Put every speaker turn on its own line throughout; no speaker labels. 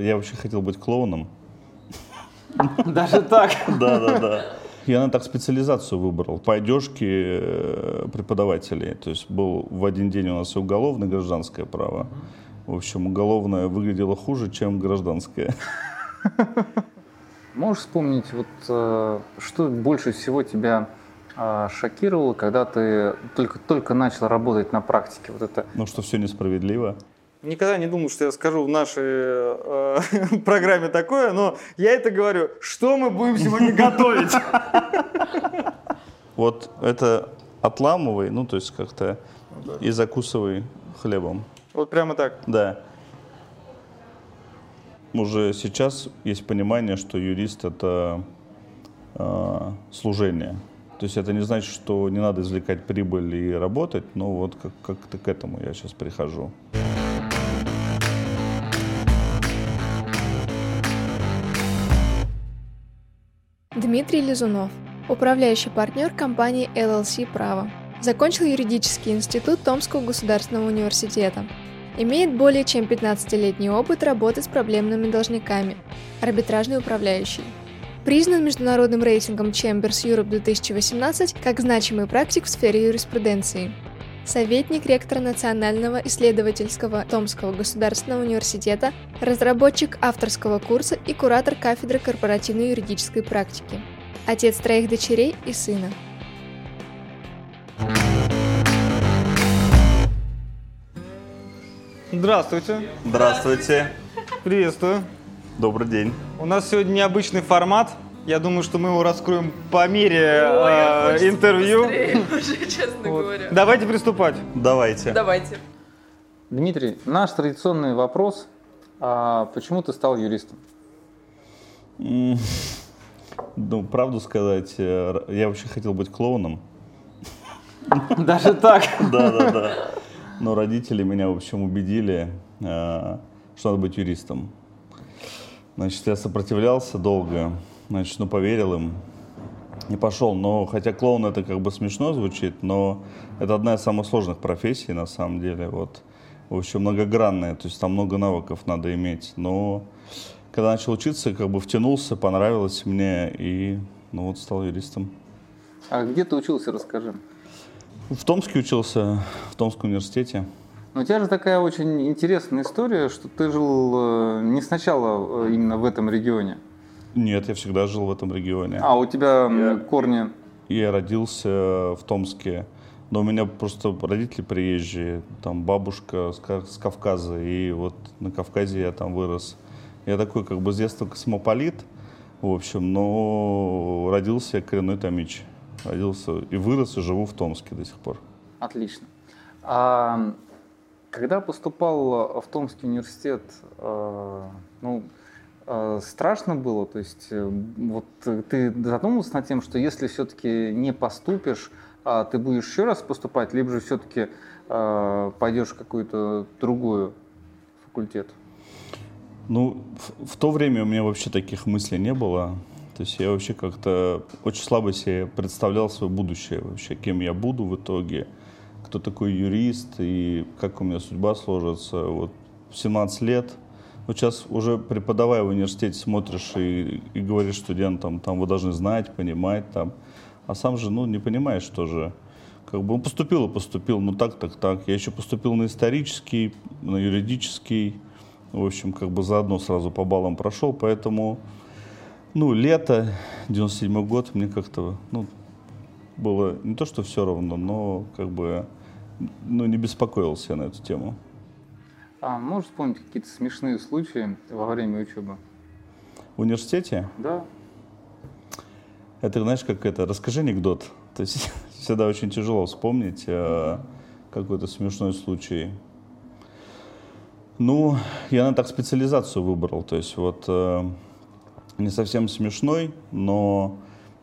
я вообще хотел быть клоуном.
Даже так?
Да, да, да. Я на так специализацию выбрал. По одежке э, преподавателей. То есть был в один день у нас и уголовное, и гражданское право. В общем, уголовное выглядело хуже, чем гражданское.
Можешь вспомнить, вот, э, что больше всего тебя э, шокировало, когда ты только, только начал работать на практике? Вот это...
Ну, что все несправедливо.
Никогда не думал, что я скажу в нашей э, программе такое, но я это говорю. Что мы будем сегодня готовить?
Вот это отламывай, ну, то есть как-то и закусывай хлебом.
Вот прямо так?
Да уже сейчас есть понимание, что юрист это э, служение. То есть это не значит, что не надо извлекать прибыль и работать, но вот как- как-то к этому я сейчас прихожу.
Дмитрий Лизунов, управляющий партнер компании LLC «Право». Закончил юридический институт Томского государственного университета. Имеет более чем 15-летний опыт работы с проблемными должниками. Арбитражный управляющий. Признан международным рейтингом Chambers Europe 2018 как значимый практик в сфере юриспруденции. Советник ректора Национального исследовательского Томского государственного университета, разработчик авторского курса и куратор кафедры корпоративной юридической практики. Отец троих дочерей и сына.
Здравствуйте.
Здравствуйте.
Приветствую.
Добрый день.
У нас сегодня необычный формат. Я думаю, что мы его раскроем по мере э, интервью.
уже, честно
Вот.
говоря.
Давайте приступать.
Давайте.
Давайте.
Дмитрий, наш традиционный вопрос. А почему ты стал юристом?
Ну, правду сказать, э, я вообще хотел быть клоуном.
Даже так?
Да, да, да. Но родители меня, в общем, убедили, э, что надо быть юристом. Значит, я сопротивлялся долго, значит, ну, поверил им и пошел. Но, хотя клоун это как бы смешно звучит, но это одна из самых сложных профессий, на самом деле. Вот, в общем, многогранная, то есть там много навыков надо иметь. Но когда начал учиться, как бы втянулся, понравилось мне и, ну, вот стал юристом.
А где ты учился, расскажи.
В Томске учился, в Томском университете.
Ну, у тебя же такая очень интересная история, что ты жил э, не сначала э, именно в этом регионе,
Нет, я всегда жил в этом регионе.
а у тебя м, корни.
Я родился в Томске, но у меня просто родители приезжие, там бабушка с, Ка- с Кавказа, и вот на Кавказе я там вырос. Я такой как бы с детства космополит, в общем, но родился я коренной томич. Родился и вырос, и живу в Томске до сих пор.
Отлично. А когда поступал в Томский университет, э, ну, страшно было? То есть э, вот э, ты задумывался над тем, что если все-таки не поступишь, а ты будешь еще раз поступать, либо же все-таки пойдешь в какую-то другую факультет?
Ну, в, в то время у меня вообще таких мыслей не было. То есть я вообще как-то очень слабо себе представлял свое будущее вообще, кем я буду в итоге, кто такой юрист и как у меня судьба сложится. Вот в 17 лет, вот сейчас уже преподавая в университете смотришь и, и говоришь студентам, там вы должны знать, понимать там, а сам же, ну, не понимаешь тоже. Как бы он поступил и поступил, ну так, так, так. Я еще поступил на исторический, на юридический, в общем, как бы заодно сразу по баллам прошел, поэтому, ну, лето, 97 год, мне как-то, ну, было не то, что все равно, но как бы, ну, не беспокоился я на эту тему.
А можешь вспомнить какие-то смешные случаи во время учебы?
В университете,
Да.
это, знаешь, как это, расскажи анекдот. То есть всегда очень тяжело вспомнить э, какой-то смешной случай. Ну, я на так специализацию выбрал. То есть вот э, не совсем смешной, но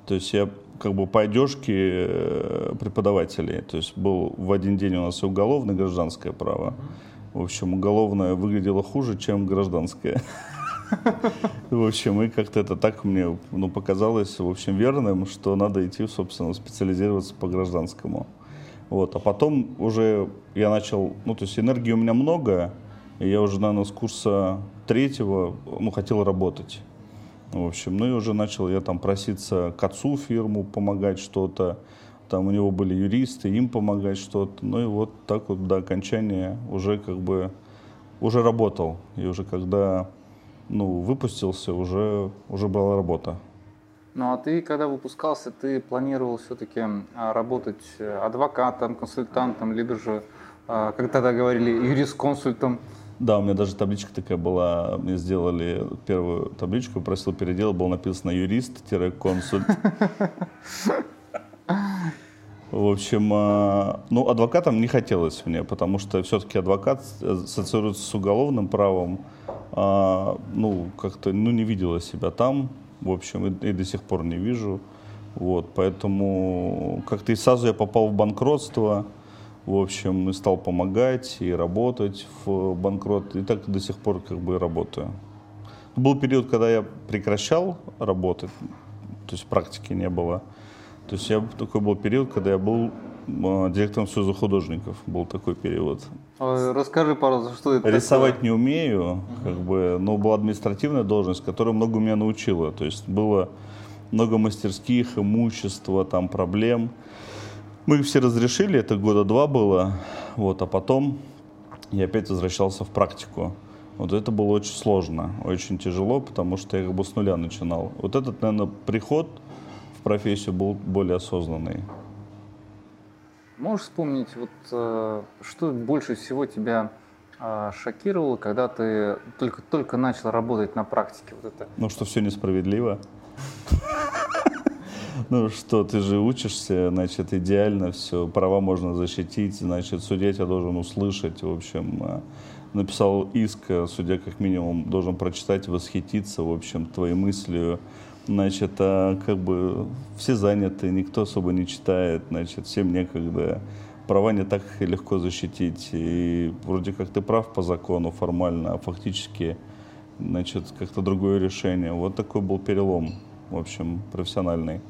то есть я как бы по одежке э, преподавателей. То есть был в один день у нас и уголовное, и гражданское право. В общем, уголовное выглядело хуже, чем гражданское. В общем, и как-то это так мне ну, показалось, в общем, верным, что надо идти, собственно, специализироваться по гражданскому. Вот. А потом уже я начал, ну, то есть энергии у меня много, и я уже, наверное, с курса третьего, ну, хотел работать. В общем, ну и уже начал я там проситься к отцу фирму помогать что-то. Там у него были юристы, им помогать что-то. Ну и вот так вот до окончания уже как бы уже работал. И уже когда ну, выпустился, уже, уже была работа.
Ну а ты, когда выпускался, ты планировал все-таки а, работать э, адвокатом, консультантом, либо же, а, как тогда говорили, юрисконсультом?
Да, у меня даже табличка такая была, мне сделали первую табличку, просил переделать, было написано юрист-консульт. В общем, а, ну, адвокатом не хотелось мне, потому что все-таки адвокат ассоциируется с уголовным правом. А, ну, как-то, ну, не видела себя там, в общем, и, и до сих пор не вижу. Вот, поэтому как-то и сразу я попал в банкротство, в общем, и стал помогать и работать в банкрот, и так до сих пор как бы работаю. Был период, когда я прекращал работать, то есть практики не было. То есть я такой был период, когда я был а, директором Союза художников. Был такой период.
Расскажи, пожалуйста, что это
Рисовать
такое?
не умею, как бы, но была административная должность, которая много меня научила. То есть было много мастерских, имущества, там проблем. Мы их все разрешили, это года два было. Вот, а потом я опять возвращался в практику. Вот это было очень сложно, очень тяжело, потому что я как бы с нуля начинал. Вот этот, наверное, приход – профессию был более осознанный.
Можешь вспомнить, вот, э, что больше всего тебя э, шокировало, когда ты только, только начал работать на практике? Вот это?
Ну, что все несправедливо. Ну что, ты же учишься, значит, идеально все, права можно защитить, значит, судья тебя должен услышать, в общем, э, написал иск, судья как минимум должен прочитать, восхититься, в общем, твоей мыслью, Значит, а как бы все заняты, никто особо не читает, значит, всем некогда. Права не так легко защитить. И вроде как ты прав по закону формально, а фактически, значит, как-то другое решение. Вот такой был перелом, в общем, профессиональный.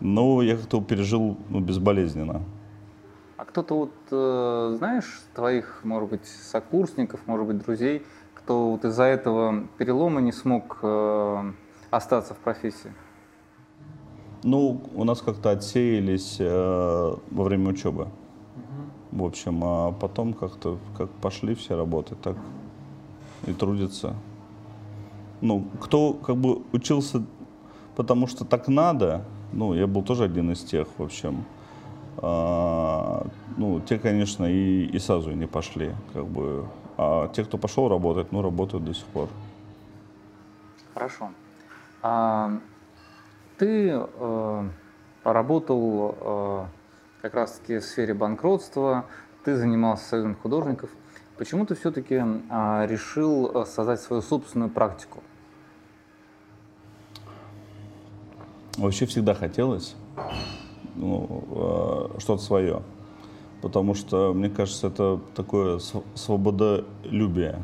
Но я как-то пережил ну, безболезненно.
А кто-то вот, э, знаешь, твоих, может быть, сокурсников, может быть, друзей, кто вот из-за этого перелома не смог э, остаться в профессии?
Ну, у нас как-то отсеялись э, во время учебы. Угу. В общем, а потом как-то как пошли все работы, так и трудятся. Ну, кто как бы учился, потому что так надо, ну, я был тоже один из тех, в общем. А, ну, те, конечно, и, и сразу не пошли, как бы. А те, кто пошел работать, ну, работают до сих пор.
Хорошо. А, ты э, поработал э, как раз-таки в сфере банкротства, ты занимался союзом художников. Почему ты все-таки а, решил э, создать свою собственную практику?
Вообще всегда хотелось ну, что-то свое. Потому что, мне кажется, это такое свободолюбие.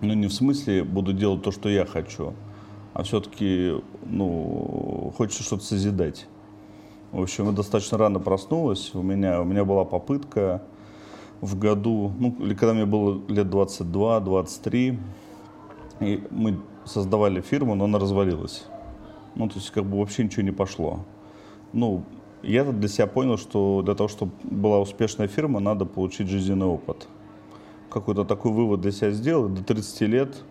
Ну, не в смысле буду делать то, что я хочу, а все-таки ну, хочется что-то созидать. В общем, я достаточно рано проснулась. У меня, у меня была попытка в году, ну, или когда мне было лет 22-23, и мы создавали фирму, но она развалилась. Ну, то есть, как бы вообще ничего не пошло. Ну, я для себя понял, что для того, чтобы была успешная фирма, надо получить жизненный опыт. Какой-то такой вывод для себя сделал, до 30 лет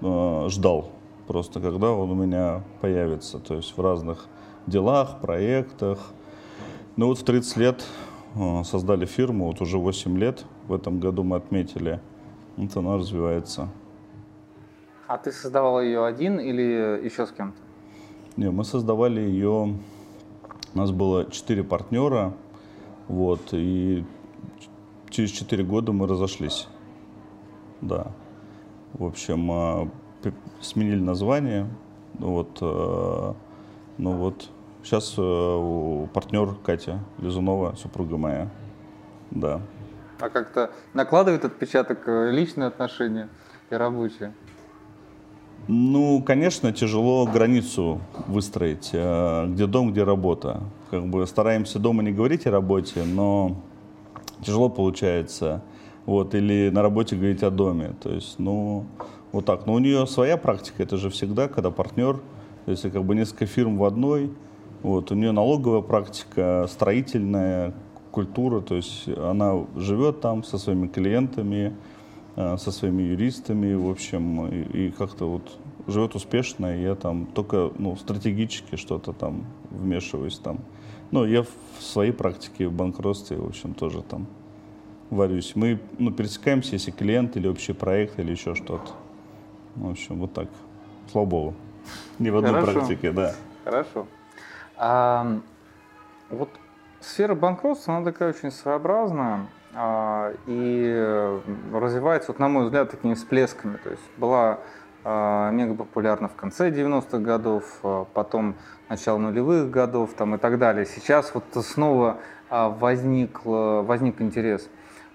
э, ждал просто когда он у меня появится, то есть в разных делах, проектах. Ну вот в 30 лет э, создали фирму, вот уже 8 лет в этом году мы отметили, вот она развивается.
А ты создавал ее один или еще с кем-то?
Не, мы создавали ее, у нас было 4 партнера, вот, и через 4 года мы разошлись. Да. В общем, а, сменили название. Вот, э, ну вот, сейчас э, партнер Катя Лизунова, супруга моя. Да.
А как-то накладывает отпечаток э, личные отношения и рабочие?
Ну, конечно, тяжело границу выстроить, где дом, где работа. Как бы стараемся дома не говорить о работе, но тяжело получается вот, или на работе говорить о доме. То есть, ну, вот так. Но у нее своя практика, это же всегда, когда партнер, если как бы несколько фирм в одной, вот, у нее налоговая практика, строительная культура, то есть она живет там со своими клиентами, э, со своими юристами, в общем, и, и как-то вот живет успешно, и я там только ну, стратегически что-то там вмешиваюсь там. Ну, я в своей практике в банкротстве, в общем, тоже там варюсь. Мы ну, пересекаемся, если клиент или общий проект или еще что-то. В общем, вот так. Слава богу. Не в одной Хорошо. практике, да.
Хорошо. А, вот сфера банкротства, она такая очень своеобразная а, и развивается, вот, на мой взгляд, такими всплесками. То есть была а, мега популярна в конце 90-х годов, а, потом начало нулевых годов там, и так далее. Сейчас вот снова а, возник, возник интерес.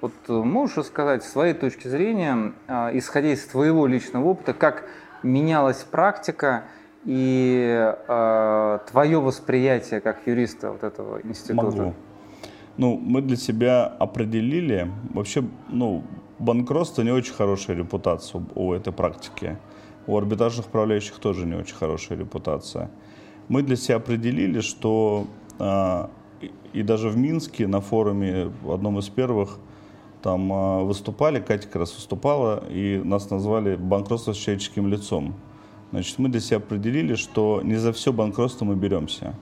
Вот можешь рассказать с своей точки зрения, исходя из твоего личного опыта, как менялась практика и э, твое восприятие как юриста вот этого института?
Могу. Ну, мы для себя определили, вообще, ну, банкротство не очень хорошая репутация у этой практики. У арбитражных управляющих тоже не очень хорошая репутация. Мы для себя определили, что э, и даже в Минске на форуме, в одном из первых, там э, выступали, Катя как раз выступала, и нас назвали банкротство с человеческим лицом. Значит, мы для себя определили, что не за все банкротство мы беремся.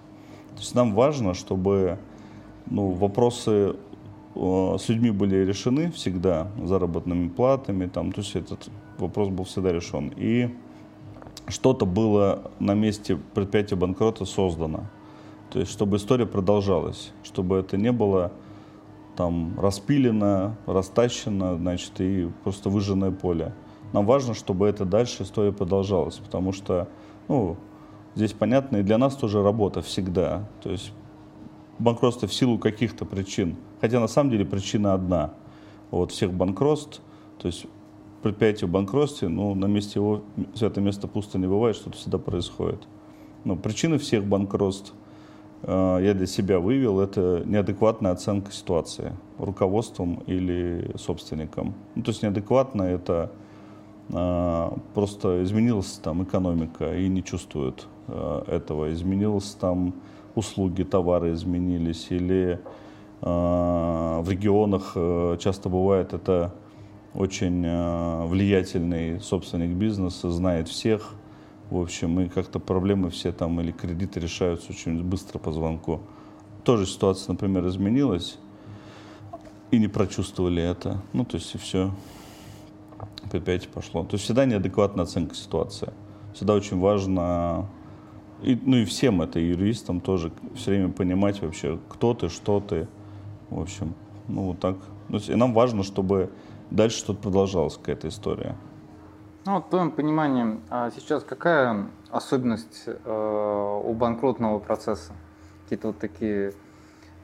То есть нам важно, чтобы ну, вопросы с людьми были решены всегда, заработными платами, там, то есть этот вопрос был всегда решен. И что-то было на месте предприятия банкрота создано. То есть, чтобы история продолжалась, чтобы это не было там распилено, растащено, значит, и просто выжженное поле. Нам важно, чтобы это дальше история продолжалась, потому что, ну, здесь понятно, и для нас тоже работа всегда. То есть банкротство в силу каких-то причин. Хотя на самом деле причина одна. Вот всех банкротств, то есть предприятие в банкротстве, ну, на месте его, святое место пусто не бывает, что-то всегда происходит. Но причины всех банкротств я для себя вывел, это неадекватная оценка ситуации руководством или собственником. Ну, то есть неадекватно это э, просто изменилась там экономика и не чувствуют э, этого. Изменилась там услуги, товары изменились или э, в регионах э, часто бывает это очень э, влиятельный собственник бизнеса, знает всех. В общем, и как-то проблемы все там или кредиты решаются очень быстро по звонку. Тоже ситуация, например, изменилась, и не прочувствовали это. Ну, то есть и все. Опять пошло. То есть всегда неадекватная оценка ситуации. Всегда очень важно, и, ну и всем это, и юристам тоже, все время понимать вообще, кто ты, что ты. В общем, ну вот так. Ну, и нам важно, чтобы дальше что-то продолжалось, какая-то история.
Ну, в твоем понимании, а сейчас какая особенность э, у банкротного процесса? Какие-то вот такие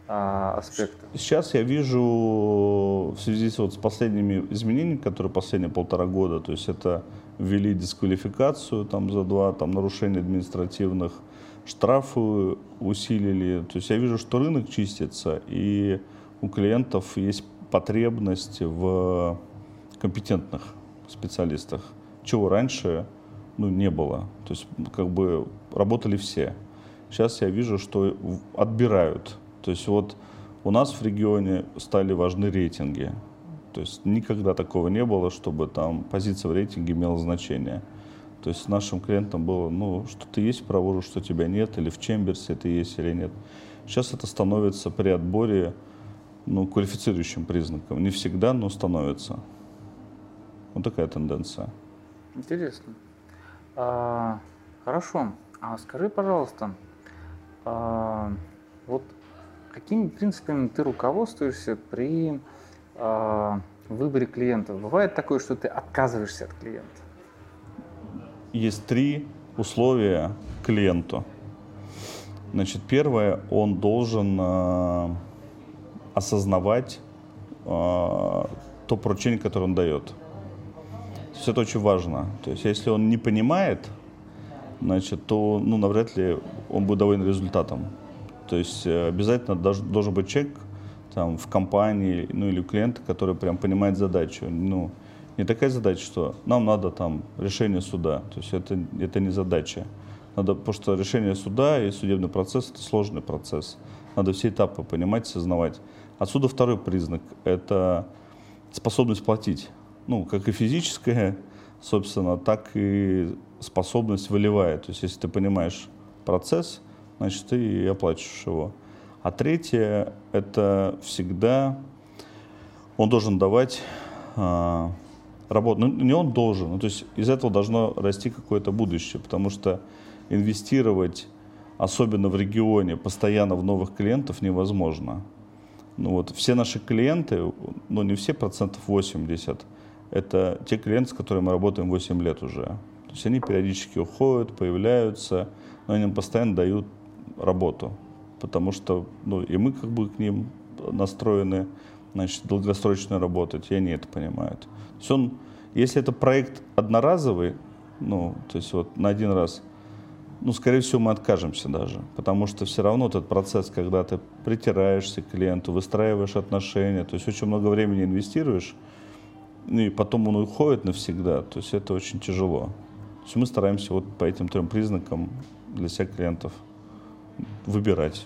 э, аспекты?
Сейчас я вижу в связи с, вот, с последними изменениями, которые последние полтора года, то есть это ввели дисквалификацию там за два, там нарушения административных, штрафы усилили. То есть я вижу, что рынок чистится, и у клиентов есть потребность в компетентных специалистах, чего раньше ну, не было. То есть как бы работали все. Сейчас я вижу, что отбирают. То есть вот у нас в регионе стали важны рейтинги. То есть никогда такого не было, чтобы там позиция в рейтинге имела значение. То есть нашим клиентам было, ну, что ты есть в Правору, что тебя нет, или в Чемберсе ты есть или нет. Сейчас это становится при отборе ну, квалифицирующим признаком. Не всегда, но становится. Вот такая тенденция.
Интересно. А, хорошо. А скажи, пожалуйста, а, вот какими принципами ты руководствуешься при а, выборе клиентов? Бывает такое, что ты отказываешься от клиента?
Есть три условия клиенту. Значит, первое, он должен а, осознавать э, то поручение, которое он дает. То есть это очень важно. То есть если он не понимает, значит, то ну, навряд ли он будет доволен результатом. То есть э, обязательно должен быть человек, там, в компании, ну или у клиента, который прям понимает задачу. Ну, не такая задача, что нам надо там решение суда. То есть это, это не задача. Надо, потому что решение суда и судебный процесс – это сложный процесс. Надо все этапы понимать, сознавать. Отсюда второй признак – это способность платить. Ну, как и физическая, собственно, так и способность волевая. То есть если ты понимаешь процесс, значит, ты и оплачиваешь его. А третье – это всегда он должен давать а, работу. Ну, не он должен, ну, то есть из этого должно расти какое-то будущее, потому что инвестировать, особенно в регионе, постоянно в новых клиентов невозможно. Ну вот, все наши клиенты, ну не все, процентов 80, это те клиенты, с которыми мы работаем 8 лет уже. То есть они периодически уходят, появляются, но они нам постоянно дают работу, потому что ну, и мы как бы к ним настроены значит, долгосрочно работать, и они это понимают. То есть он, если это проект одноразовый, ну, то есть вот на один раз, ну, скорее всего, мы откажемся даже, потому что все равно этот процесс, когда ты притираешься к клиенту, выстраиваешь отношения, то есть очень много времени инвестируешь, и потом он уходит навсегда, то есть это очень тяжело. То есть мы стараемся вот по этим трем признакам для всех клиентов выбирать.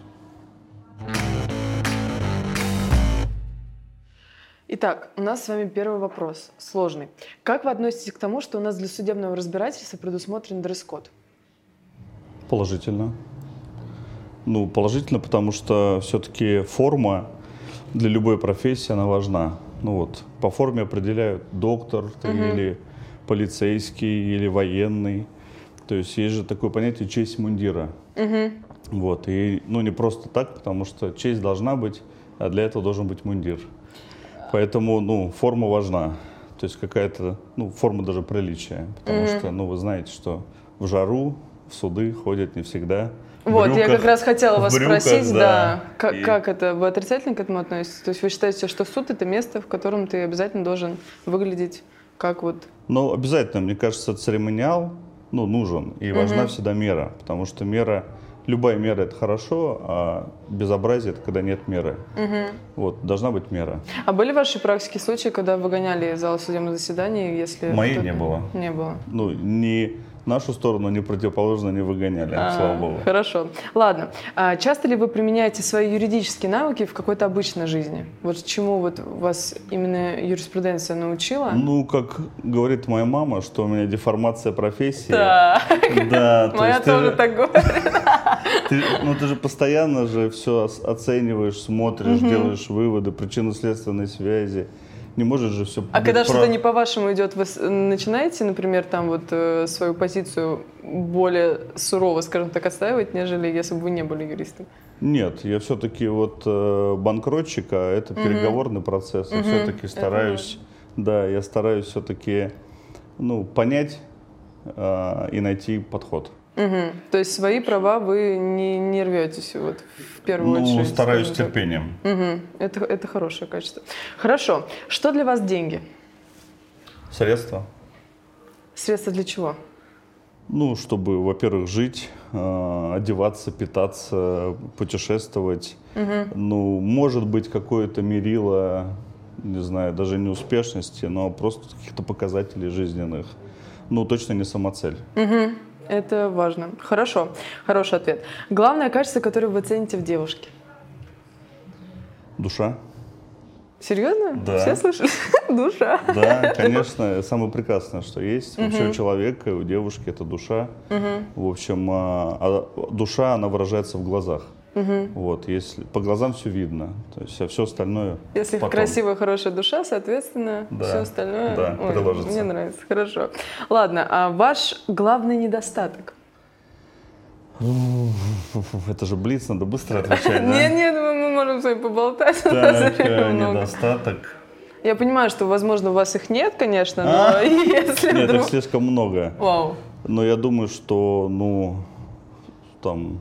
Итак, у нас с вами первый вопрос, сложный. Как вы относитесь к тому, что у нас для судебного разбирательства предусмотрен дресс-код?
Положительно. Ну, положительно, потому что все-таки форма для любой профессии, она важна. Ну вот, по форме определяют доктор ты, угу. или полицейский, или военный. То есть есть же такое понятие честь мундира. Угу. Вот, и ну не просто так, потому что честь должна быть, а для этого должен быть мундир. Поэтому, ну, форма важна. То есть какая-то, ну, форма даже приличия. Потому mm-hmm. что, ну, вы знаете, что в жару в суды ходят не всегда.
Вот, брюках, я как раз хотела вас брюках, спросить, да, да как, и... как это, вы отрицательно к этому относитесь? То есть вы считаете, что суд это место, в котором ты обязательно должен выглядеть как вот...
Ну, обязательно, мне кажется, церемониал, ну, нужен, и важна угу. всегда мера, потому что мера любая мера это хорошо, а безобразие это когда нет меры. Угу. Вот, должна быть мера.
А были ваши практики случаи, когда выгоняли из зала судебного заседания, если...
Моей не было.
Не было.
Ну, не нашу сторону не противоположно не выгоняли, а, слава богу.
Хорошо. Ладно. А часто ли вы применяете свои юридические навыки в какой-то обычной жизни? Вот чему вот вас именно юриспруденция научила?
Ну, как говорит моя мама, что у меня деформация профессии.
Да.
Да.
Моя тоже так говорит.
ну, ты же постоянно же все оцениваешь, смотришь, делаешь выводы, причинно-следственной связи не можешь же все...
А когда про... что-то не по-вашему идет, вы начинаете, например, там вот э, свою позицию более сурово, скажем так, отстаивать, нежели если бы вы не были юристом?
Нет, я все-таки вот э, банкротчик, а это угу. переговорный процесс. Я угу. все-таки стараюсь, да, я стараюсь все-таки, ну, понять э, и найти подход.
Угу. То есть свои права вы не, не рветесь вот, в первую
ну,
очередь?
Ну, стараюсь терпением.
Угу. Это, это хорошее качество. Хорошо. Что для вас деньги?
Средства.
Средства для чего?
Ну, чтобы, во-первых, жить, э, одеваться, питаться, путешествовать. Угу. Ну, может быть, какое-то мерило, не знаю, даже не успешности, но просто каких-то показателей жизненных. Ну, точно не самоцель.
Угу. Это важно. Хорошо, хороший ответ. Главное качество, которое вы цените в девушке?
Душа.
Серьезно?
Да.
Все слышали? душа.
Да, конечно, самое прекрасное, что есть. Вообще у человека, у девушки это душа. В общем, а, а душа, она выражается в глазах. Угу. Вот, если по глазам все видно, то есть а все остальное.
Если потом. красивая, хорошая душа, соответственно, да. все остальное.
Да, Ой, приложится.
Мне нравится, хорошо. Ладно, а ваш главный недостаток?
Это же блиц, надо быстро отвечать?
Нет, нет, мы можем с вами поболтать.
Так, э, недостаток.
Я понимаю, что, возможно, у вас их нет, конечно, но а? если
Нет, их слишком много.
Вау.
Но я думаю, что, ну, там,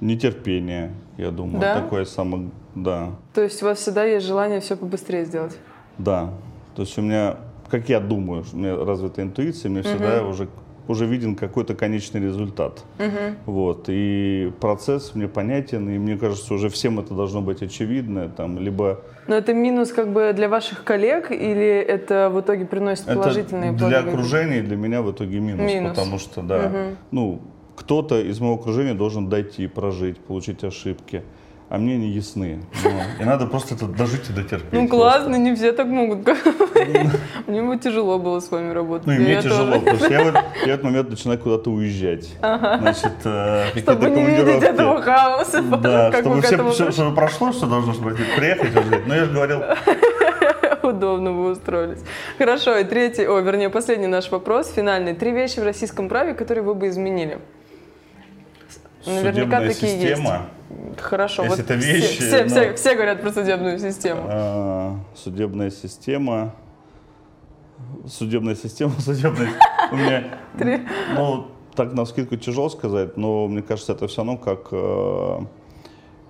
Нетерпение, я думаю. Да? Такое самое, да.
То есть у вас всегда есть желание все побыстрее сделать?
Да. То есть у меня, как я думаю, у меня развита интуиция, мне всегда угу. уже уже виден какой-то конечный результат. Угу. Вот. И процесс мне понятен, и мне кажется, уже всем это должно быть очевидно. Там, либо...
Но это минус как бы для ваших коллег, или это в итоге приносит положительные
это Для окружения, для меня в итоге минус, минус. потому что, да, угу. ну, кто-то из моего окружения должен дойти, прожить, получить ошибки а мне не ясны. Ну, и надо просто это дожить и дотерпеть.
Ну классно, не все так могут говорить. Мне бы тяжело было с вами работать.
Ну и мне тяжело, потому что я в этот момент начинаю куда-то уезжать. Значит,
э, Чтобы не видеть этого хаоса.
Да, чтобы все, прошло, что должно быть, приехать уже. Но я же говорил,
удобно вы устроились. Хорошо, и третий, о, вернее, последний наш вопрос, финальный. Три вещи в российском праве, которые вы бы изменили.
Наверняка такие система. есть.
Хорошо.
Если вот это вещи,
все, но... все, все говорят про судебную систему. А,
судебная система. Судебная система, судебная. У меня. Ну, так на скидку тяжело сказать, но мне кажется, это все равно как э,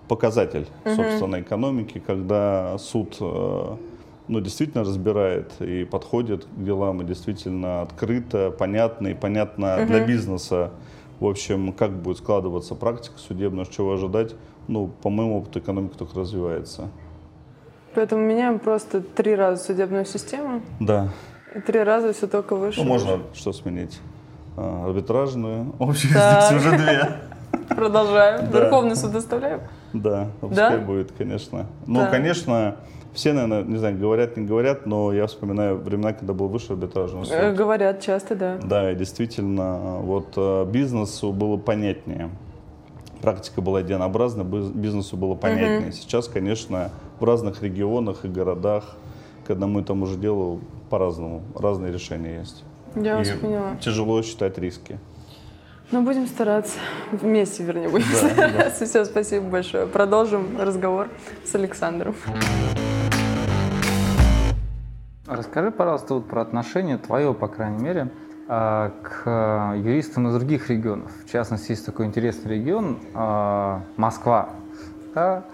показатель, собственно, экономики, когда суд э, ну, действительно разбирает и подходит к делам, и действительно открыто, понятно и понятно для бизнеса в общем, как будет складываться практика судебная, чего ожидать, ну, по моему опыту, экономика только развивается.
Поэтому меняем просто три раза судебную систему.
Да.
И три раза все только выше.
Ну, можно что сменить? А, арбитражную, общую да. уже две.
Продолжаем. Да. Верховный суд оставляем?
Да, пускай да? будет, конечно. Ну, да. конечно, все, наверное, не знаю, говорят, не говорят, но я вспоминаю времена, когда был высший арбитражный суд. Э,
говорят часто, да.
Да, и действительно, вот э, бизнесу было понятнее. Практика была единообразна, бизнесу было понятнее. Угу. Сейчас, конечно, в разных регионах и городах, когда мы там уже делаем по-разному, разные решения есть.
Я и вас поняла.
Тяжело считать риски.
Ну, будем стараться. Вместе, вернее, будем да, стараться. Да. Все, спасибо большое. Продолжим разговор с Александром.
Расскажи, пожалуйста, вот про отношение твое, по крайней мере, а, к юристам из других регионов. В частности, есть такой интересный регион а, Москва. Да?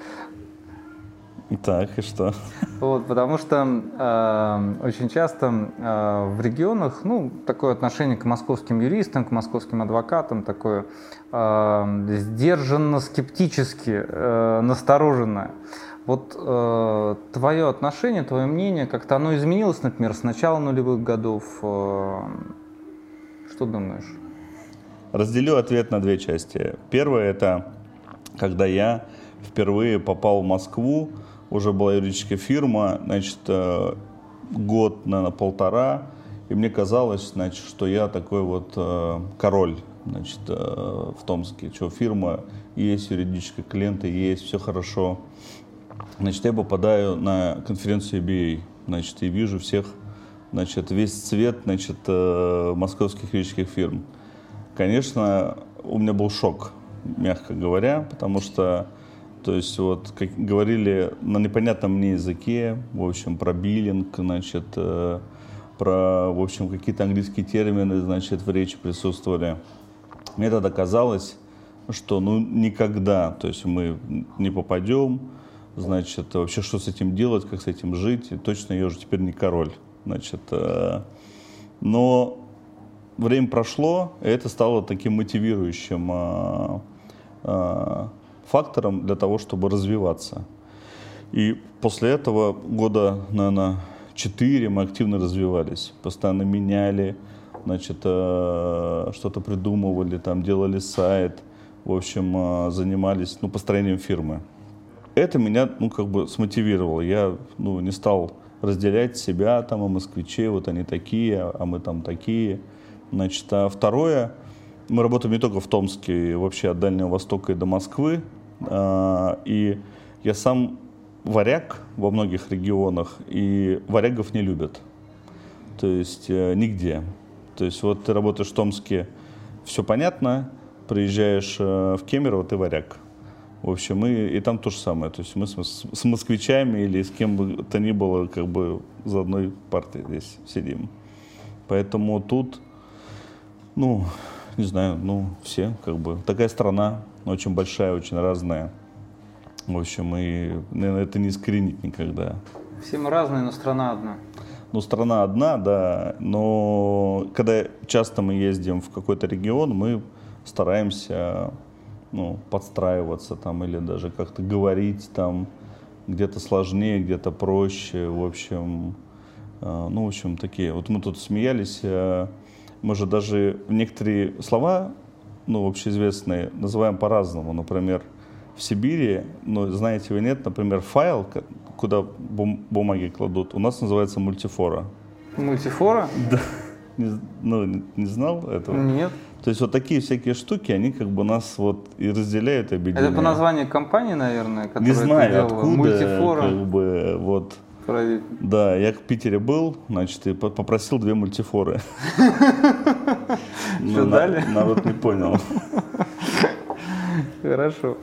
Так, и что?
Вот, потому что э, очень часто э, в регионах, ну, такое отношение к московским юристам, к московским адвокатам, такое э, сдержанно, скептически, э, настороженное. Вот э, твое отношение, твое мнение, как-то оно изменилось, например, с начала нулевых годов. Э, что думаешь?
Разделю ответ на две части. Первое это когда я впервые попал в Москву, уже была юридическая фирма, значит, э, год, наверное, полтора, и мне казалось, значит, что я такой вот э, король, значит, э, в Томске, что фирма есть, юридические клиенты есть, все хорошо. Значит, я попадаю на конференцию BA, значит, и вижу всех, значит, весь цвет, значит, московских юридических фирм. Конечно, у меня был шок, мягко говоря, потому что, то есть, вот, как говорили на непонятном мне языке, в общем, про биллинг, значит, э, про, в общем, какие-то английские термины, значит, в речи присутствовали. Мне тогда казалось, что, ну, никогда, то есть, мы не попадем, значит, вообще что с этим делать, как с этим жить, и точно я уже теперь не король, значит, э, но время прошло, и это стало таким мотивирующим э, фактором для того, чтобы развиваться. И после этого года, наверное, четыре мы активно развивались, постоянно меняли, значит, что-то придумывали, там, делали сайт, в общем, занимались, ну, построением фирмы это меня, ну, как бы смотивировало. Я, ну, не стал разделять себя, там, а москвичей, вот они такие, а мы там такие. Значит, а второе, мы работаем не только в Томске, вообще от Дальнего Востока и до Москвы. А, и я сам варяг во многих регионах, и варягов не любят. То есть э, нигде. То есть вот ты работаешь в Томске, все понятно, приезжаешь э, в Кемерово, ты варяг. В общем, и, и там то же самое. То есть мы с, с москвичами или с кем бы то ни было, как бы за одной партой здесь сидим. Поэтому тут, ну, не знаю, ну, все, как бы, такая страна, очень большая, очень разная. В общем, и, наверное, это не искоренить никогда.
Все мы разные, но страна одна.
Ну, страна одна, да, но когда часто мы ездим в какой-то регион, мы стараемся ну, подстраиваться там или даже как-то говорить там где-то сложнее, где-то проще, в общем, э, ну, в общем, такие. Вот мы тут смеялись, э, мы же даже некоторые слова, ну, общеизвестные, называем по-разному. Например, в Сибири, ну, знаете вы нет, например, файл, куда бум- бумаги кладут, у нас называется мультифора.
Мультифора?
Да. Не, ну, не знал этого?
Нет.
То есть вот такие всякие штуки, они как бы нас вот и разделяют, и объединяют.
Это по названию компании, наверное,
которая Не знаю, откуда,
Мультифора.
как бы, вот.
Проверить.
Да, я в Питере был, значит, и попросил две мультифоры.
Что дали?
Народ не понял.
Хорошо.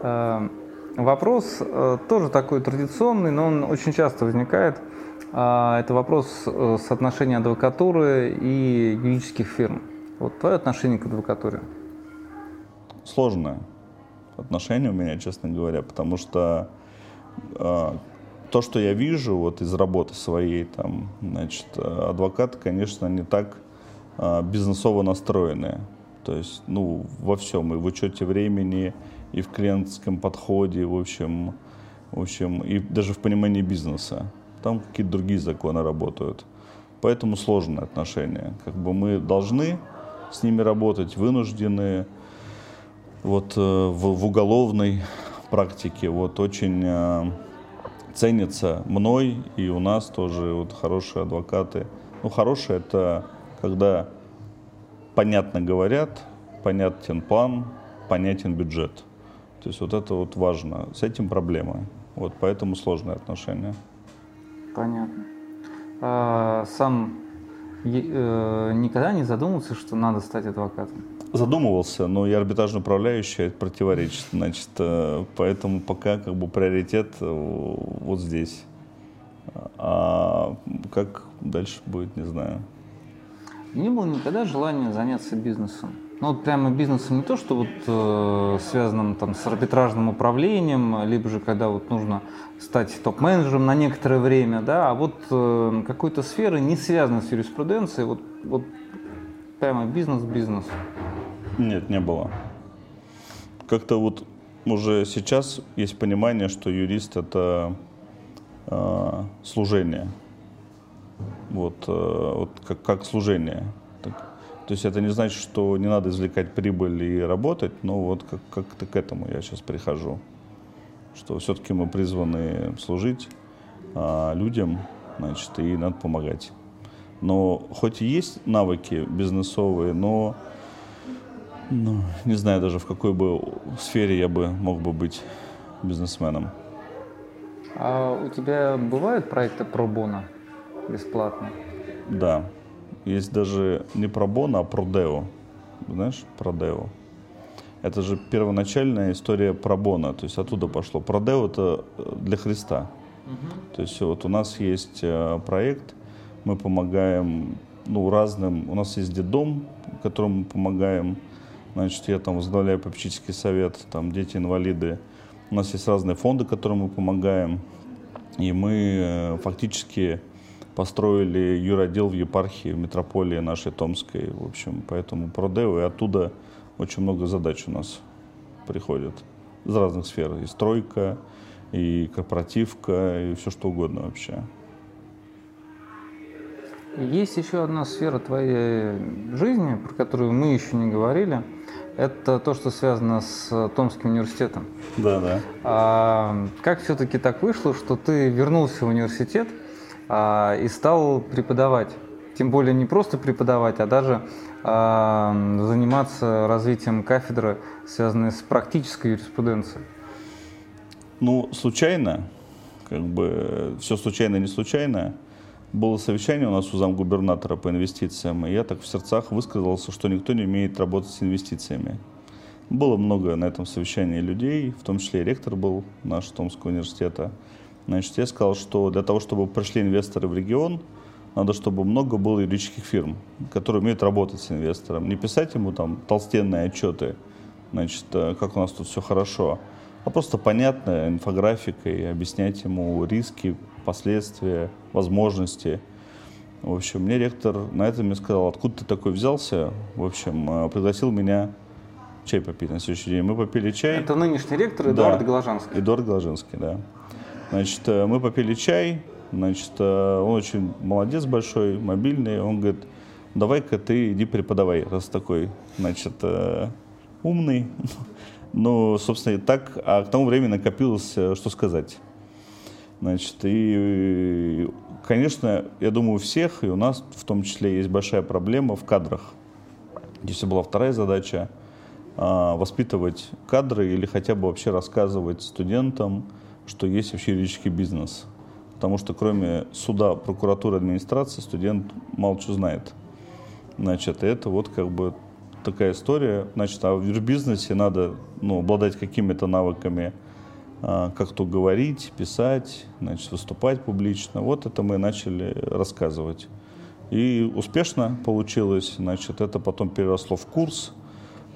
А, вопрос э, тоже такой традиционный, но он очень часто возникает. А, это вопрос э, соотношения адвокатуры и юридических фирм. Вот твое отношение к адвокатуре?
Сложное отношение у меня, честно говоря, потому что э, то, что я вижу вот из работы своей, там, значит, адвокаты, конечно, не так э, бизнесово настроенные. То есть, ну, во всем, и в учете времени, и в клиентском подходе, в общем, в общем, и даже в понимании бизнеса. Там какие-то другие законы работают. Поэтому сложные отношения. Как бы мы должны с ними работать, вынуждены. Вот э, в, в уголовной практике вот очень э, ценится мной и у нас тоже вот хорошие адвокаты. Ну, хорошие это когда понятно говорят, понятен план, понятен бюджет. То есть вот это вот важно. С этим проблема. Вот поэтому сложные отношения.
Понятно. А, сам э, никогда не задумывался, что надо стать адвокатом?
Задумывался, но я арбитражный управляющий, это противоречит. Значит, э, поэтому пока как бы приоритет э, вот здесь. А как дальше будет, не знаю.
Не было никогда желания заняться бизнесом. Ну вот прямо бизнесом не то, что вот э, связанным там с арбитражным управлением, либо же когда вот нужно стать топ-менеджером на некоторое время, да, а вот э, какой-то сферы не связанной с юриспруденцией, вот, вот прямо бизнес-бизнес.
Нет, не было. Как-то вот уже сейчас есть понимание, что юрист это э, служение. Вот, э, вот как, как служение. То есть это не значит, что не надо извлекать прибыль и работать, но вот как- как-то к этому я сейчас прихожу. Что все-таки мы призваны служить а, людям, значит, и надо помогать. Но хоть и есть навыки бизнесовые, но ну, не знаю даже в какой бы сфере я бы мог бы быть бизнесменом.
А у тебя бывают проекты про бона бесплатно?
Да, есть даже не пробона, а продео. Знаешь, продео. Это же первоначальная история пробона, то есть оттуда пошло. Продео это э, для Христа. Угу. То есть вот у нас есть э, проект, мы помогаем ну, разным, у нас есть детдом, которому мы помогаем, значит, я там возглавляю попечительский совет, там дети-инвалиды. У нас есть разные фонды, которым мы помогаем, и мы э, фактически построили юродел в епархии, в метрополии нашей Томской. В общем, поэтому продео, и оттуда очень много задач у нас приходит из разных сфер. И стройка, и корпоративка, и все что угодно вообще.
Есть еще одна сфера твоей жизни, про которую мы еще не говорили. Это то, что связано с Томским университетом.
Да, да.
А, как все-таки так вышло, что ты вернулся в университет – а, и стал преподавать. Тем более не просто преподавать, а даже а, заниматься развитием кафедры, связанной с практической юриспруденцией.
Ну, случайно, как бы все случайно, не случайно. Было совещание у нас у замгубернатора по инвестициям, и я так в сердцах высказался, что никто не умеет работать с инвестициями. Было много на этом совещании людей, в том числе и ректор был наш Томского университета. Значит, я сказал, что для того, чтобы пришли инвесторы в регион, надо, чтобы много было юридических фирм, которые умеют работать с инвестором. Не писать ему там толстенные отчеты, значит, э, как у нас тут все хорошо, а просто понятная инфографикой, объяснять ему риски, последствия, возможности. В общем, мне ректор на этом мне сказал, откуда ты такой взялся. В общем, э, пригласил меня чай попить на следующий день. Мы попили чай.
Это нынешний ректор Эдуард да, Голожанский.
Эдуард Голожанский, да. Значит, э, мы попили чай, значит, э, он очень молодец большой, мобильный. Он говорит, давай-ка ты иди преподавай, раз такой, значит, умный. Ну, собственно, и так, а к тому времени накопилось, что сказать. Значит, и, конечно, я думаю, у всех, и у нас в том числе, есть большая проблема в кадрах. Здесь была вторая задача а, воспитывать кадры или хотя бы вообще рассказывать студентам, что есть вообще юридический бизнес. Потому что кроме суда, прокуратуры, администрации студент мало что знает. Значит, это вот как бы такая история. Значит, а в бизнесе надо ну, обладать какими-то навыками, как то говорить, писать, значит, выступать публично. Вот это мы начали рассказывать. И успешно получилось. Значит, это потом переросло в курс.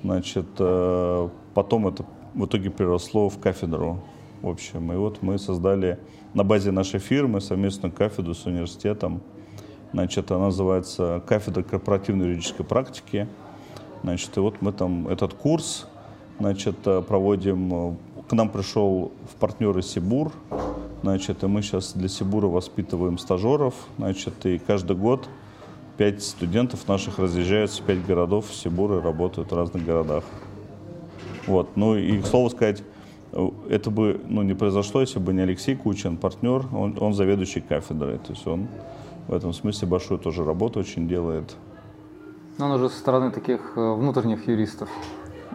Значит, э, потом это в итоге переросло в кафедру. В общем, и вот мы создали на базе нашей фирмы совместную кафедру с университетом. Значит, она называется «Кафедра корпоративной юридической практики». Значит, и вот мы там этот курс значит, э, проводим к нам пришел в партнеры Сибур, значит, и мы сейчас для Сибура воспитываем стажеров, значит, и каждый год пять студентов наших разъезжаются в пять городов Сибура и работают в разных городах. Вот, ну и, к слову сказать, это бы ну, не произошло, если бы не Алексей Кучин, партнер, он, он заведующий кафедрой, то есть он в этом смысле большую тоже работу очень делает.
Но он уже со стороны таких э, внутренних юристов.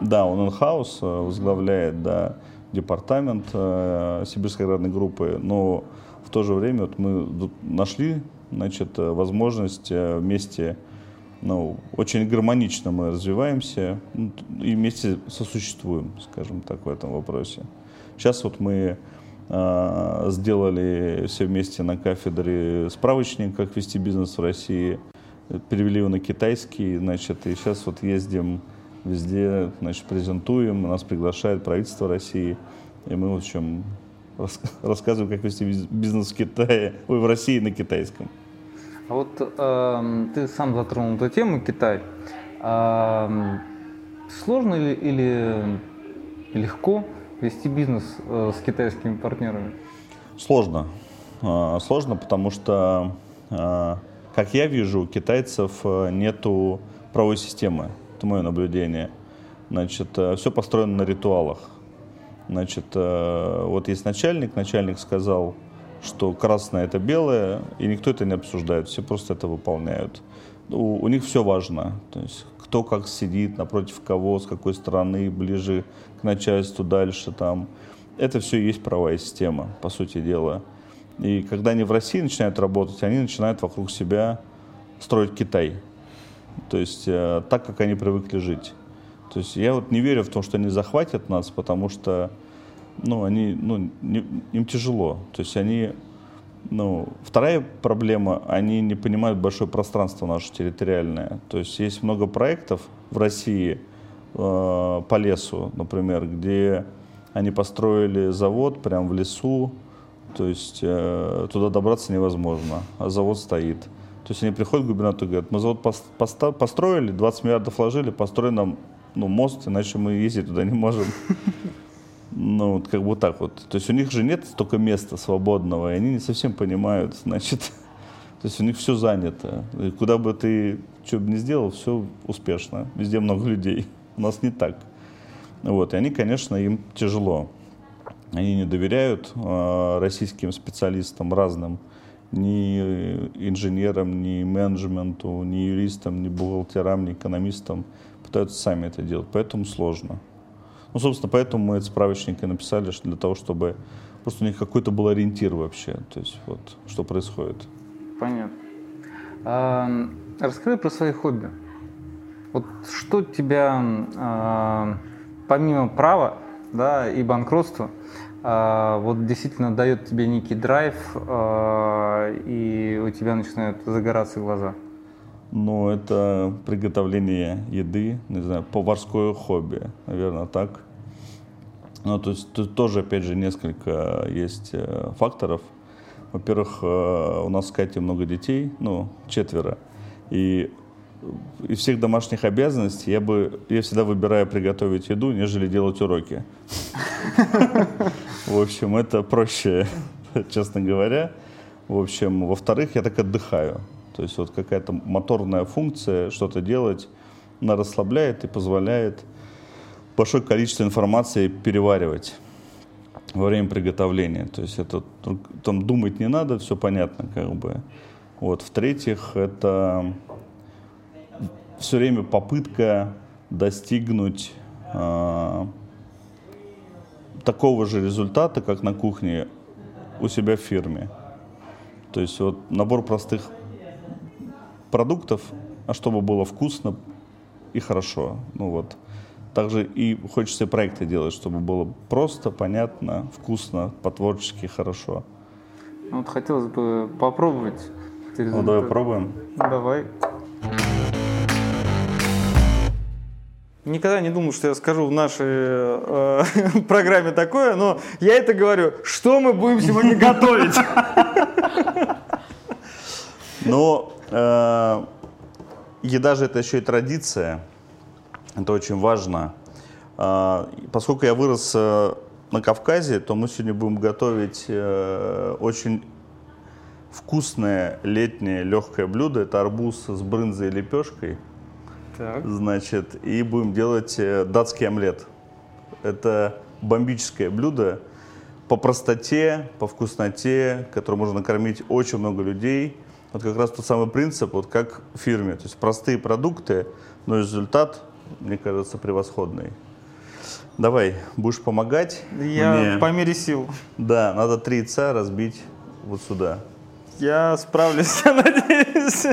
Да, он инхаус э, возглавляет, да департамент э, сибирской аграрной группы, но в то же время вот мы нашли значит, возможность э, вместе, ну, очень гармонично мы развиваемся ну, и вместе сосуществуем, скажем так, в этом вопросе. Сейчас вот мы э, сделали все вместе на кафедре справочник, как вести бизнес в России, перевели его на китайский, значит, и сейчас вот ездим везде, значит, презентуем, нас приглашает правительство России, и мы, в общем, рассказываем, как вести бизнес в Китае, ой, в России на китайском.
А вот э, ты сам затронул эту тему Китай. Э, сложно ли или легко вести бизнес э, с китайскими партнерами?
Сложно. Э, сложно, потому что, э, как я вижу, у китайцев э, нету правовой системы. Это мое наблюдение. Значит, э, все построено на ритуалах. Значит, э, вот есть начальник, начальник сказал, что красное это белое, и никто это не обсуждает, все просто это выполняют. У, у них все важно, то есть кто как сидит, напротив кого, с какой стороны, ближе к начальству, дальше там. Это все и есть правовая система, по сути дела. И когда они в России начинают работать, они начинают вокруг себя строить Китай. То есть э, так, как они привыкли жить. То есть я вот не верю в то, что они захватят нас, потому что ну, они, ну, не, им тяжело. То есть они, ну, вторая проблема, они не понимают большое пространство наше территориальное. То есть есть много проектов в России э, по лесу, например, где они построили завод прямо в лесу, то есть э, туда добраться невозможно, а завод стоит. То есть они приходят к губернатору и говорят, мы завод построили, 20 миллиардов вложили, построили нам ну, мост, иначе мы ездить туда не можем. Ну, вот как бы так вот. То есть у них же нет столько места свободного, и они не совсем понимают, значит, то есть у них все занято. И куда бы ты что бы ни сделал, все успешно. Везде много людей. У нас не так. Вот, и они, конечно, им тяжело. Они не доверяют э, российским специалистам разным ни инженерам, ни менеджменту, ни юристам, ни бухгалтерам, ни экономистам пытаются сами это делать, поэтому сложно. Ну, собственно, поэтому мы этот справочник и написали для того, чтобы просто у них какой-то был ориентир вообще, то есть вот, что происходит.
Понятно. А, расскажи про свои хобби. Вот что тебя, а, помимо права да, и банкротства, вот действительно дает тебе некий драйв, а, и у тебя начинают загораться глаза?
Ну, это приготовление еды, не знаю, поварское хобби, наверное, так. Ну, то есть тут тоже, опять же, несколько есть э, факторов. Во-первых, э, у нас в Кате много детей, ну, четверо. И из всех домашних обязанностей я бы я всегда выбираю приготовить еду, нежели делать уроки. В общем, это проще, честно говоря. В общем, во-вторых, я так отдыхаю. То есть вот какая-то моторная функция, что-то делать, она расслабляет и позволяет большое количество информации переваривать во время приготовления. То есть это там думать не надо, все понятно как бы. Вот. В-третьих, это все время попытка достигнуть э, такого же результата, как на кухне у себя в фирме. То есть вот набор простых продуктов, а чтобы было вкусно и хорошо. Ну вот. Также и хочется проекты делать, чтобы было просто, понятно, вкусно, по-творчески хорошо.
Ну, вот хотелось бы попробовать.
Ну, давай пробуем.
Давай.
Никогда не думал, что я скажу в нашей э, программе такое, но я это говорю. Что мы будем сегодня готовить?
Ну, э, еда же это еще и традиция. Это очень важно. А, поскольку я вырос э, на Кавказе, то мы сегодня будем готовить э, очень вкусное летнее легкое блюдо. Это арбуз с брынзой и лепешкой. Так. Значит, и будем делать э, датский омлет. Это бомбическое блюдо по простоте, по вкусноте, которое можно накормить очень много людей. Вот как раз тот самый принцип, вот как в фирме. То есть простые продукты, но результат мне кажется, превосходный. Давай, будешь помогать?
Я мне... по мере сил.
Да, надо три яйца разбить вот сюда.
Я справлюсь, я надеюсь.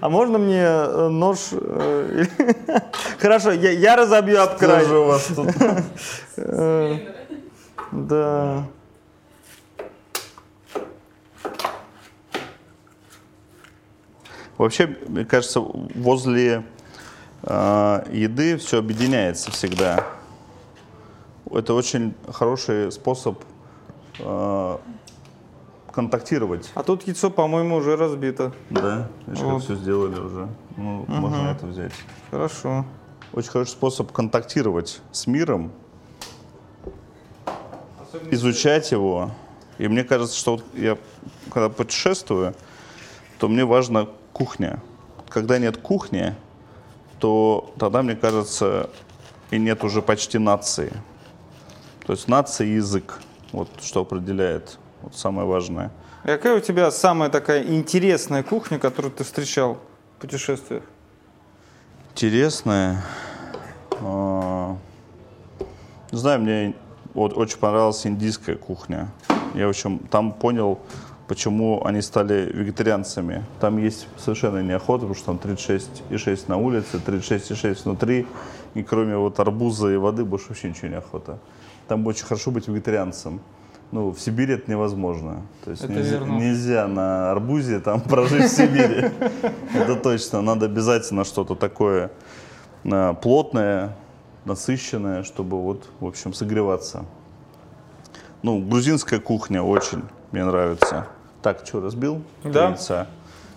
А можно мне э, нож? Э, Хорошо, я, я разобью об край.
Что у вас тут?
Э, да.
Вообще, мне кажется, возле э, еды все объединяется всегда. Это очень хороший способ э, контактировать.
А тут яйцо, по-моему, уже разбито.
Да, видишь, вот. как все сделали уже. Ну, угу. можно это взять.
Хорошо.
Очень хороший способ контактировать с миром, Особенно изучать его. И мне кажется, что вот я когда путешествую, то мне важна кухня. Когда нет кухни, то тогда, мне кажется, и нет уже почти нации. То есть нация и язык, вот что определяет, вот самое важное.
Какая у тебя самая такая интересная кухня, которую ты встречал в путешествиях?
Интересная? А, не знаю, мне вот очень понравилась индийская кухня. Я, в общем, там понял, почему они стали вегетарианцами. Там есть совершенно неохота, потому что там 36,6 на улице, 36,6 внутри, и кроме вот арбуза и воды больше вообще ничего не охота. Там очень хорошо быть вегетарианцем. Ну, в Сибири это невозможно. То есть
это
нельзя, нельзя на арбузе там прожить в Сибири. Это точно. Надо обязательно что-то такое а, плотное, насыщенное, чтобы вот, в общем, согреваться. Ну, грузинская кухня очень мне нравится. Так, что, разбил?
Да. Яйца.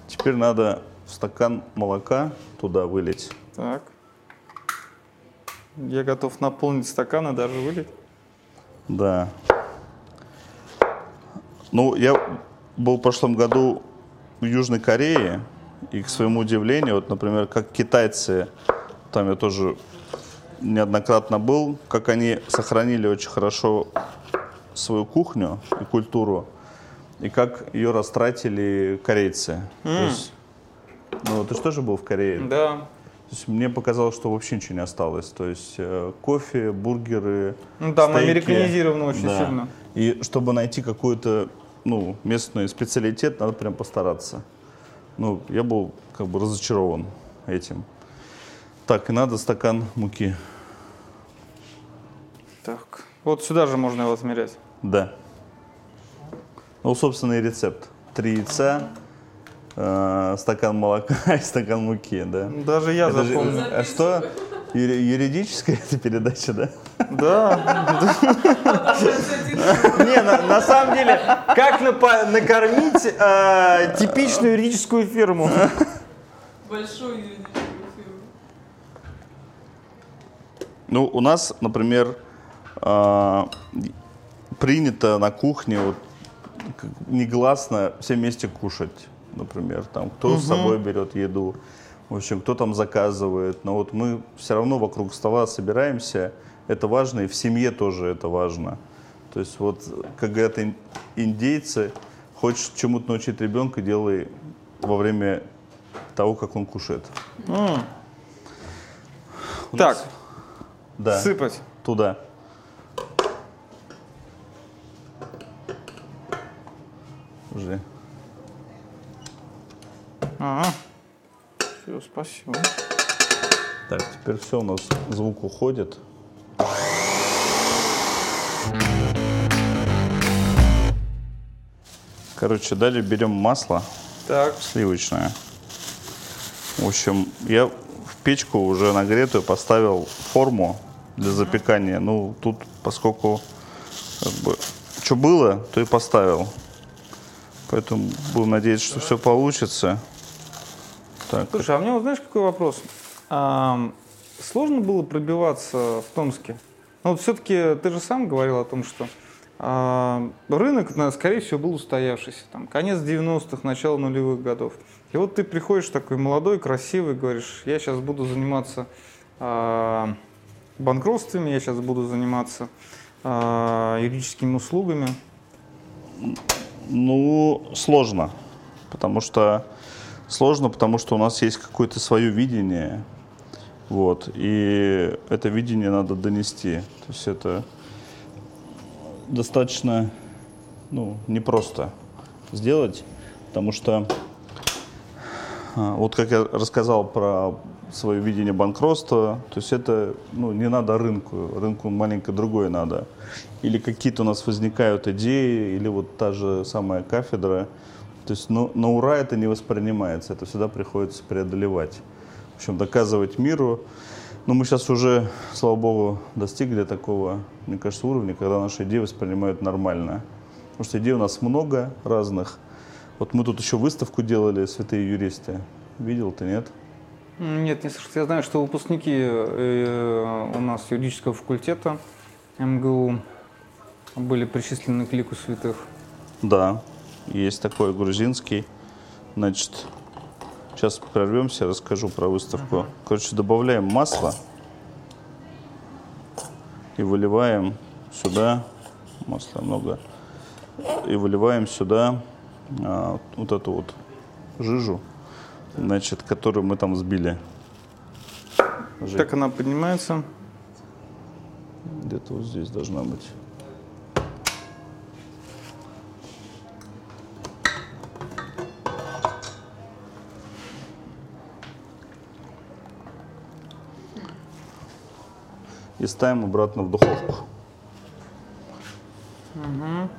Теперь надо в стакан молока туда вылить.
Так. Я готов наполнить стакан и даже вылить.
Да. Ну, я был в прошлом году в Южной Корее, и, к своему удивлению, вот, например, как китайцы, там я тоже неоднократно был, как они сохранили очень хорошо свою кухню и культуру и как ее растратили корейцы. Mm. есть, ну, ты же тоже был в Корее?
Да.
То есть мне показалось, что вообще ничего не осталось. То есть э, кофе, бургеры,
Ну там стейки. американизировано очень да. сильно.
И чтобы найти какую-то ну, местный специалитет, надо прям постараться. Ну, я был как бы разочарован этим. Так, и надо стакан муки.
Так, вот сюда же можно его измерять.
Да. Ну, собственный рецепт. Три яйца, э, стакан молока и стакан муки, да.
Даже я Это запомню.
Же, а что? Юридическая эта передача, да?
Да. Не, на самом деле, как накормить э, типичную юридическую фирму?
Большую юридическую фирму.
Ну, у нас, например, э, принято на кухне вот негласно все вместе кушать, например, там кто угу. с собой берет еду, в общем, кто там заказывает. Но вот мы все равно вокруг стола собираемся, это важно, и в семье тоже это важно. То есть вот, как говорят индейцы, хочешь чему-то научить ребенка, делай во время того, как он кушает.
Mm. Так, да, сыпать.
Туда. Уже.
Ага. Все, спасибо.
Так, теперь все, у нас звук уходит. Короче, далее берем масло
так.
сливочное. В общем, я в печку уже нагретую поставил форму для запекания. Ну, тут, поскольку как бы, что было, то и поставил. Поэтому будем надеяться, что все получится.
Так. Слушай, а у меня вот знаешь, какой вопрос? А, сложно было пробиваться в Томске? Ну вот все-таки ты же сам говорил о том, что а, рынок, скорее всего, был устоявшийся. Там, конец 90-х, начало нулевых годов. И вот ты приходишь такой молодой, красивый, говоришь, я сейчас буду заниматься а, банкротствами, я сейчас буду заниматься а, юридическими услугами.
Ну, сложно. Потому что сложно, потому что у нас есть какое-то свое видение. Вот, и это видение надо донести. То есть это достаточно ну, непросто сделать, потому что а, вот как я рассказал про свое видение банкротства, то есть это ну, не надо рынку, рынку маленько другое надо. Или какие-то у нас возникают идеи, или вот та же самая кафедра. То есть ну, на ура это не воспринимается, это всегда приходится преодолевать. В общем, доказывать миру, но мы сейчас уже, слава богу, достигли такого, мне кажется, уровня, когда наши идеи воспринимают нормально. Потому что идей у нас много разных. Вот мы тут еще выставку делали «Святые юристы». Видел ты, нет?
Нет, не слышал. Я знаю, что выпускники э, у нас юридического факультета МГУ были причислены к лику святых.
Да, есть такой грузинский. Значит, Сейчас прервемся, расскажу про выставку. Ага. Короче, добавляем масло и выливаем сюда, масла много, и выливаем сюда а, вот эту вот жижу, значит, которую мы там сбили.
Жить. Так она поднимается?
Где-то вот здесь должна быть. И ставим обратно в духовку. Угу.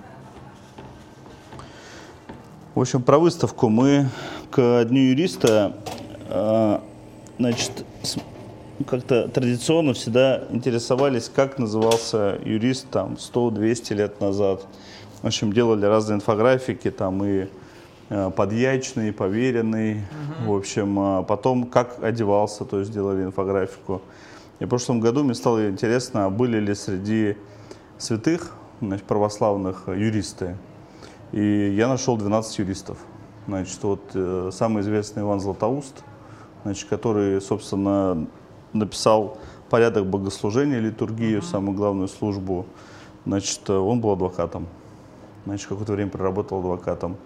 В общем, про выставку мы к Дню юриста, э, значит, как-то традиционно всегда интересовались, как назывался юрист там 100-200 лет назад. В общем, делали разные инфографики, там и э, подьячный, поверенный. Угу. В общем, а потом как одевался, то есть делали инфографику. И в прошлом году мне стало интересно, были ли среди святых, значит, православных юристы. И я нашел 12 юристов. Значит, вот э, самый известный Иван Златоуст, значит, который, собственно, написал порядок богослужения, литургию, mm-hmm. самую главную службу. Значит, э, он был адвокатом. Значит, какое-то время проработал адвокатом.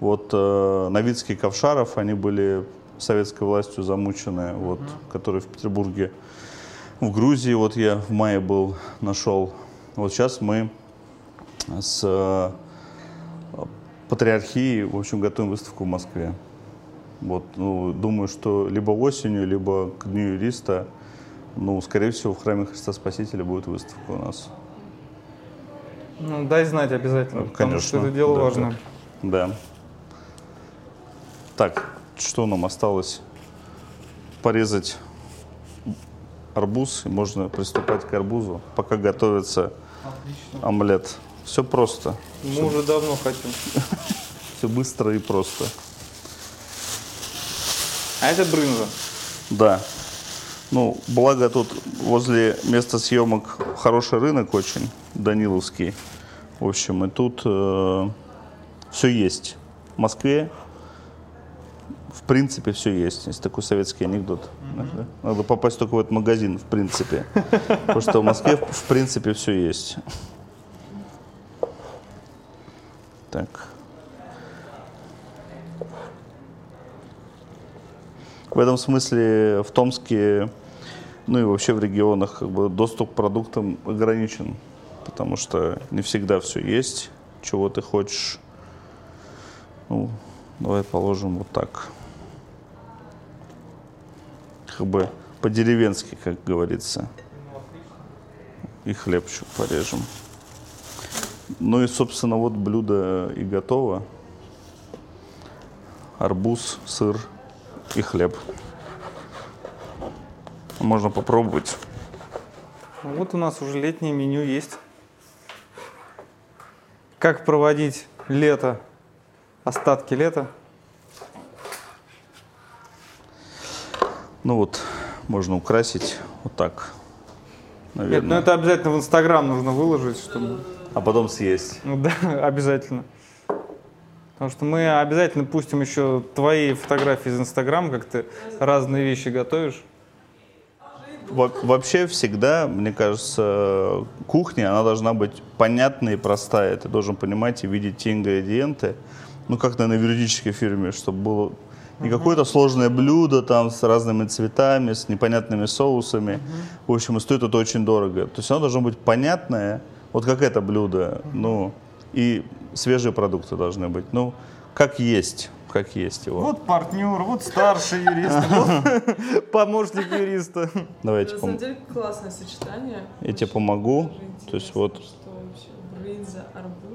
Вот э, Новицкий и Ковшаров, они были советской властью замучены, mm-hmm. вот, которые в Петербурге в Грузии вот я в мае был, нашел. Вот сейчас мы с э, патриархией, в общем, готовим выставку в Москве. Вот, ну, думаю, что либо осенью, либо к Дню юриста, ну, скорее всего, в храме Христа Спасителя будет выставка у нас.
Ну, дай знать обязательно, Конечно, потому что это дело
да,
важное.
Да. Так, что нам осталось? Порезать арбуз, и можно приступать к арбузу, пока готовится Отлично. омлет. Все просто.
Мы Все... уже давно хотим.
Все быстро и просто.
А это брынза?
Да. Ну, благо тут возле места съемок хороший рынок очень, Даниловский. В общем, и тут э, все есть. В Москве в принципе все есть. Есть такой советский анекдот. Mm-hmm. Надо попасть только в этот магазин, в принципе. Потому что в Москве в принципе все есть. Так. В этом смысле в Томске, ну и вообще в регионах как бы доступ к продуктам ограничен, потому что не всегда все есть, чего ты хочешь. Ну, давай положим вот так. Как бы по-деревенски, как говорится. И хлебчик порежем. Ну и, собственно, вот блюдо и готово. Арбуз, сыр, и хлеб. Можно попробовать.
Вот у нас уже летнее меню есть. Как проводить лето, остатки лета?
Ну вот, можно украсить вот так.
Наверное. Нет, ну это обязательно в Инстаграм нужно выложить, чтобы...
А потом съесть.
Ну да, обязательно. Потому что мы обязательно пустим еще твои фотографии из Инстаграма, как ты разные вещи готовишь.
Во вообще всегда, мне кажется, кухня, она должна быть понятной и простая. Ты должен понимать и видеть те ингредиенты, ну, как, наверное, в юридической фирме, чтобы было не какое-то сложное блюдо там с разными цветами, с непонятными соусами. В общем, и стоит это очень дорого. То есть оно должно быть понятное, вот как это блюдо. Ну, и свежие продукты должны быть. Ну, как есть, как есть его.
Вот партнер, вот старший юрист, вот помощник юриста.
Давайте.
На самом деле классное сочетание.
Я тебе помогу. То есть вот.
Брынза, арбуз.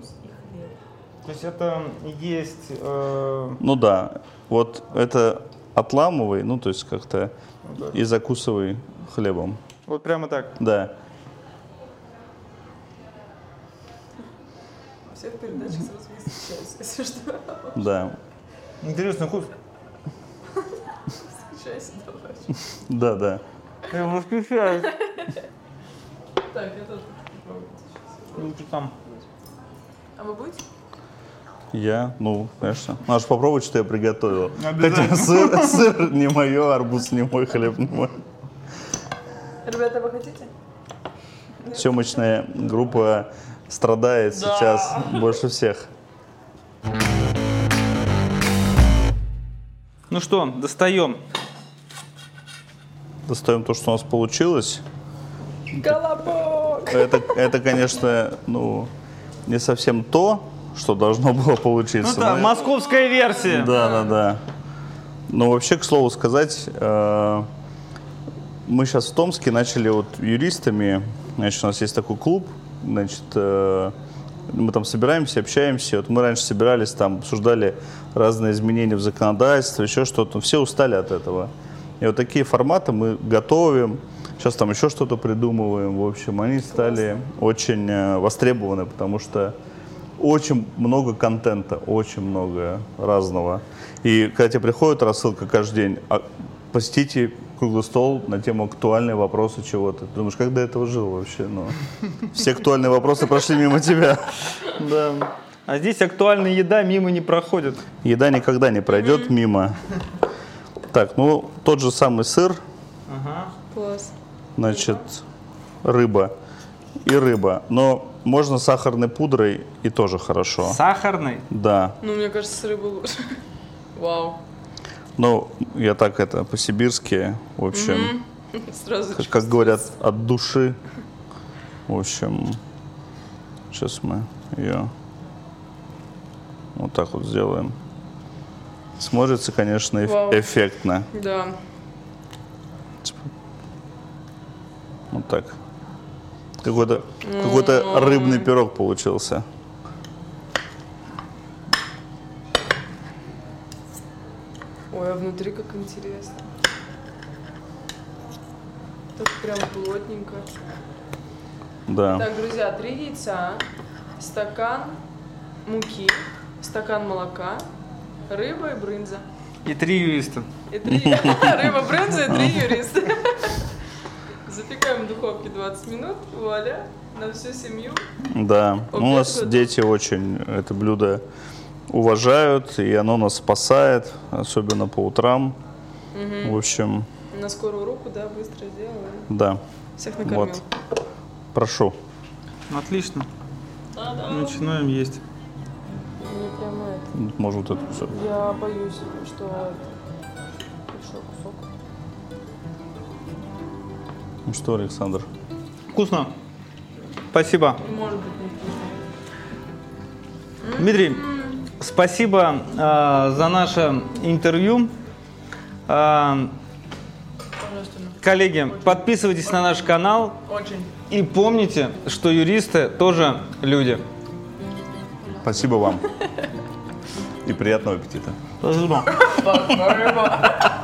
То есть это есть... Э...
Ну да, вот это отламывай, ну то есть как-то ну, да. и закусывай хлебом.
Вот прямо так?
Да.
всех передачах сразу не встречаюсь, если что.
Да.
Интересный вкус.
Встречайся, давай.
Да, да.
Я восхищаюсь.
Так, я тоже попробовать.
Ну, что там?
А вы будете?
Я, ну, конечно. Надо же попробовать, что я приготовил. Хотя сыр, сыр не мое, арбуз не мой, хлеб не мой.
Ребята, вы хотите?
Съемочная группа страдает да. сейчас больше всех.
Ну что, достаем.
Достаем то, что у нас получилось.
Колобок!
Это, это, конечно, ну, не совсем то, что должно было получиться.
Ну да, но... московская версия.
Да, да, да. Но вообще, к слову сказать, э, мы сейчас в Томске начали вот юристами, значит, у нас есть такой клуб, Значит, э, мы там собираемся, общаемся. Вот мы раньше собирались, там обсуждали разные изменения в законодательстве, еще что-то. Все устали от этого. И вот такие форматы мы готовим. Сейчас там еще что-то придумываем. В общем, они стали очень э, востребованы, потому что очень много контента, очень много разного. И когда тебе приходит рассылка каждый день, а посетите круглый стол на тему актуальные вопросы чего-то. Ты думаешь, как до этого жил вообще? Ну, все актуальные вопросы прошли мимо тебя.
Да. А здесь актуальная еда мимо не проходит.
Еда никогда не пройдет мимо. Так, ну тот же самый сыр.
Ага. Класс.
Значит, рыба и рыба. Но можно сахарной пудрой и тоже хорошо.
Сахарной?
Да.
Ну, мне кажется, с рыбой лучше. Вау.
Ну, я так это по-сибирски, в общем.
Сразу
как, как говорят, от души. В общем, сейчас мы ее вот так вот сделаем. Смотрится, конечно, эф- эффектно.
Да.
Вот так. Какой-то, какой-то рыбный пирог получился.
Ой, а внутри как интересно. Так прям плотненько.
Да.
Так, друзья, три яйца, стакан муки, стакан молока, рыба и брынза.
И три юриста.
И три рыба, брынза и три юриста. Запекаем в духовке 20 минут, вуаля, на всю семью.
Да, ну, у нас дети очень это блюдо уважают, и оно нас спасает, особенно по утрам. Угу. В общем...
На скорую руку, да, быстро сделаем.
Да.
Всех накормил. Вот.
Прошу.
Отлично. Та-дам. Начинаем есть.
Мне прямо это...
Может, вот это все.
Я боюсь, что
Ну что, Александр?
Вкусно. Спасибо.
Может быть,
не Дмитрий, спасибо э, за наше интервью. Э, коллеги, подписывайтесь на наш канал.
Очень.
И помните, что юристы тоже люди.
Спасибо вам. И приятного аппетита.
Спасибо.
Спасибо.